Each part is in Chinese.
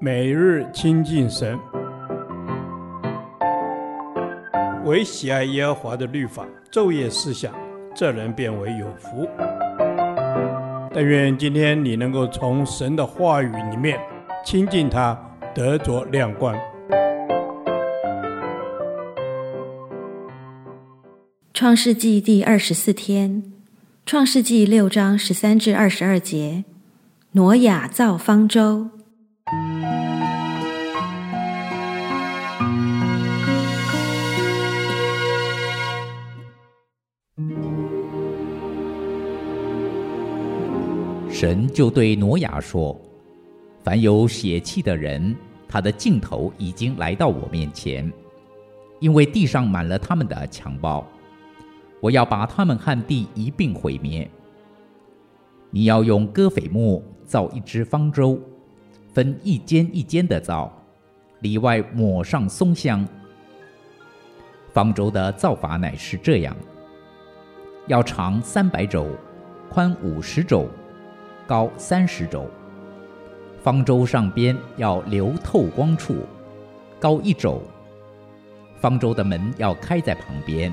每日亲近神，唯喜爱耶和华的律法，昼夜思想，这人便为有福。但愿今天你能够从神的话语里面亲近他，得着亮光。创世纪第二十四天，创世纪六章十三至二十二节，挪亚造方舟。神就对挪亚说：“凡有血气的人，他的尽头已经来到我面前，因为地上满了他们的强暴。我要把他们和地一并毁灭。你要用歌斐木造一只方舟，分一间一间的造，里外抹上松香。方舟的造法乃是这样：要长三百肘，宽五十肘。”高三十肘，方舟上边要留透光处，高一肘。方舟的门要开在旁边。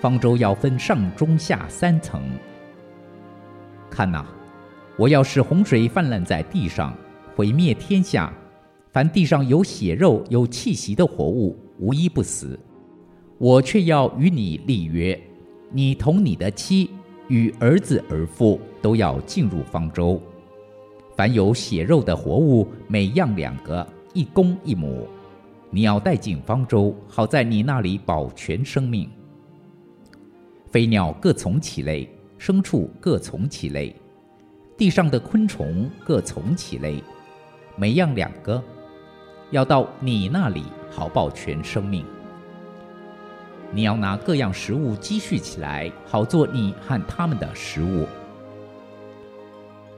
方舟要分上中下三层。看呐，我要使洪水泛滥在地上，毁灭天下。凡地上有血肉、有气息的活物，无一不死。我却要与你立约，你同你的妻。与儿子儿妇都要进入方舟，凡有血肉的活物，每样两个，一公一母，你要带进方舟，好在你那里保全生命。飞鸟各从其类，牲畜各从其类，地上的昆虫各从其类，每样两个，要到你那里好保全生命。你要拿各样食物积蓄起来，好做你和他们的食物。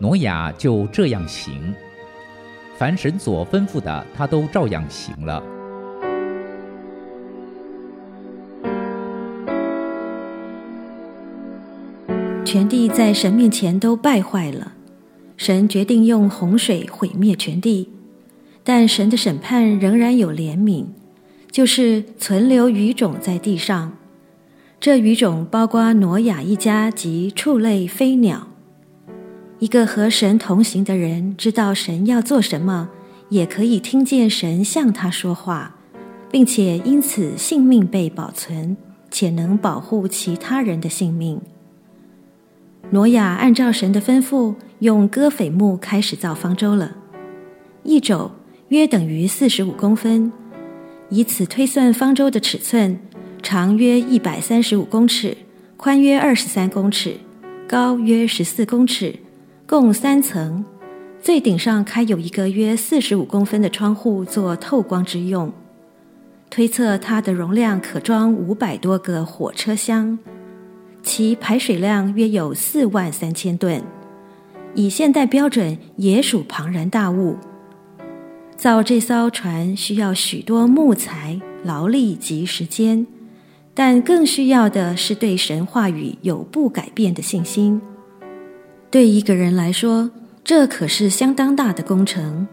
挪亚就这样行，凡神所吩咐的，他都照样行了。全地在神面前都败坏了，神决定用洪水毁灭全地，但神的审判仍然有怜悯。就是存留余种在地上，这余种包括挪亚一家及畜类飞鸟。一个和神同行的人知道神要做什么，也可以听见神向他说话，并且因此性命被保存，且能保护其他人的性命。挪亚按照神的吩咐，用戈斐木开始造方舟了。一肘约等于四十五公分。以此推算方舟的尺寸，长约一百三十五公尺，宽约二十三公尺，高约十四公尺，共三层。最顶上开有一个约四十五公分的窗户，做透光之用。推测它的容量可装五百多个火车厢，其排水量约有四万三千吨，以现代标准也属庞然大物。造这艘船需要许多木材、劳力及时间，但更需要的是对神话语有不改变的信心。对一个人来说，这可是相当大的工程。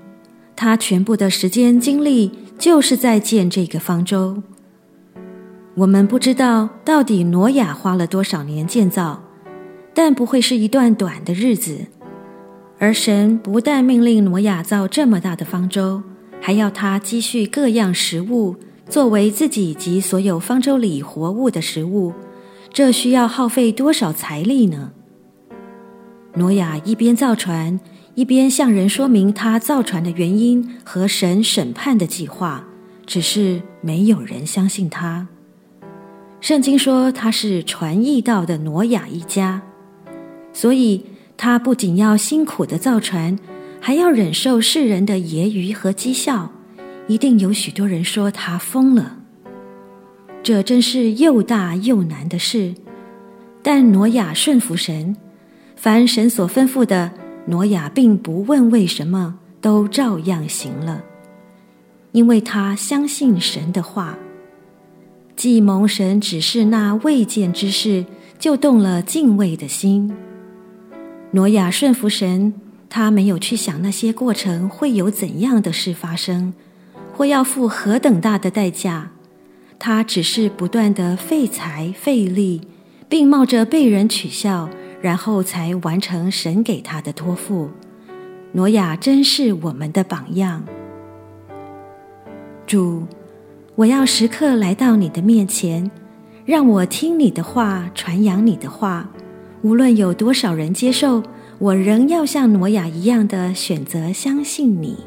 他全部的时间精力就是在建这个方舟。我们不知道到底挪亚花了多少年建造，但不会是一段短的日子。而神不但命令挪亚造这么大的方舟，还要他积蓄各样食物，作为自己及所有方舟里活物的食物。这需要耗费多少财力呢？挪亚一边造船，一边向人说明他造船的原因和神审判的计划，只是没有人相信他。圣经说他是传义道的挪亚一家，所以。他不仅要辛苦的造船，还要忍受世人的揶揄和讥笑，一定有许多人说他疯了。这真是又大又难的事。但挪亚顺服神，凡神所吩咐的，挪亚并不问为什么，都照样行了，因为他相信神的话。既蒙神指示那未见之事，就动了敬畏的心。挪亚顺服神，他没有去想那些过程会有怎样的事发生，或要付何等大的代价。他只是不断地费财费力，并冒着被人取笑，然后才完成神给他的托付。挪亚真是我们的榜样。主，我要时刻来到你的面前，让我听你的话，传扬你的话。无论有多少人接受，我仍要像挪亚一样的选择相信你。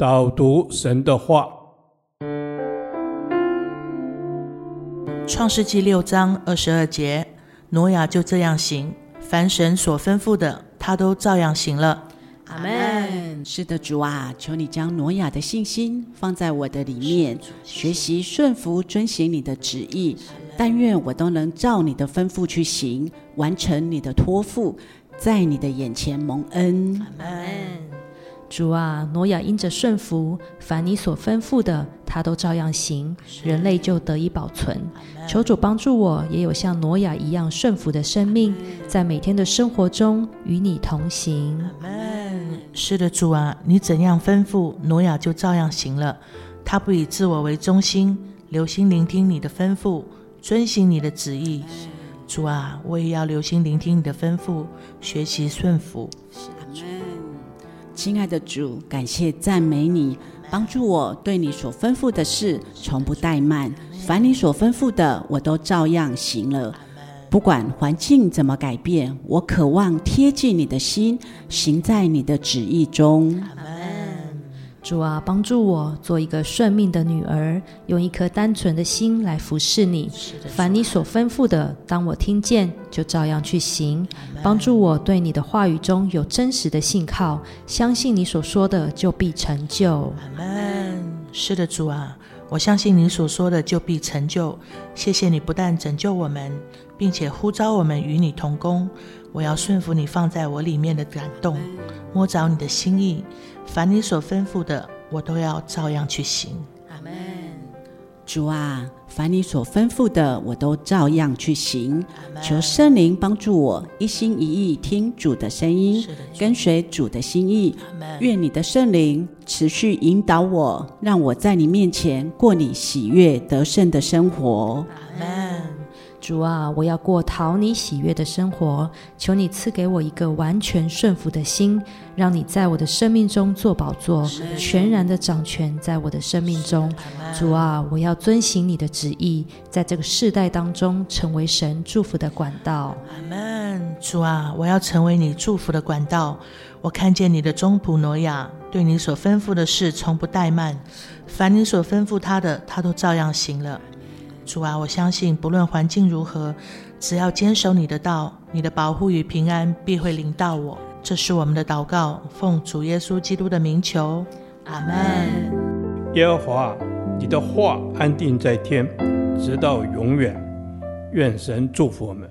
导读神的话，《创世记》六章二十二节，挪亚就这样行，凡神所吩咐的，他都照样行了。阿门。是的，主啊，求你将挪亚的信心放在我的里面，学习顺服、遵行你的旨意。但愿我都能照你的吩咐去行，完成你的托付，在你的眼前蒙恩。阿门。主啊，挪亚因着顺服，凡你所吩咐的，他都照样行，人类就得以保存。求主帮助我，也有像挪亚一样顺服的生命，在每天的生活中与你同行。是的，主啊，你怎样吩咐，挪亚就照样行了。他不以自我为中心，留心聆听你的吩咐，遵行你的旨意。主啊，我也要留心聆听你的吩咐，学习顺服。亲爱的主，感谢赞美你，帮助我对你所吩咐的事从不怠慢。凡你所吩咐的，我都照样行了。不管环境怎么改变，我渴望贴近你的心，行在你的旨意中。主啊，帮助我做一个顺命的女儿，用一颗单纯的心来服侍你。凡你所吩咐的，当我听见，就照样去行。帮助我对你的话语中有真实的信靠，相信你所说的就必成就。阿门。是的，主啊，我相信你所说的就必成就。谢谢你不但拯救我们，并且呼召我们与你同工。我要顺服你放在我里面的感动，摸着你的心意。凡你所吩咐的，我都要照样去行。阿门。主啊，凡你所吩咐的，我都照样去行。求圣灵帮助我，一心一意听主的声音，跟随主的心意。愿你的圣灵持续引导我，让我在你面前过你喜悦得胜的生活。主啊，我要过讨你喜悦的生活，求你赐给我一个完全顺服的心，让你在我的生命中做宝座，全然的掌权在我的生命中。主啊，我要遵行你的旨意，在这个世代当中成为神祝福的管道。阿门。主啊，我要成为你祝福的管道。我看见你的中仆挪亚，对你所吩咐的事从不怠慢，凡你所吩咐他的，他都照样行了。主啊，我相信不论环境如何，只要坚守你的道，你的保护与平安必会临到我。这是我们的祷告，奉主耶稣基督的名求，阿门。耶和华，你的话安定在天，直到永远。愿神祝福我们。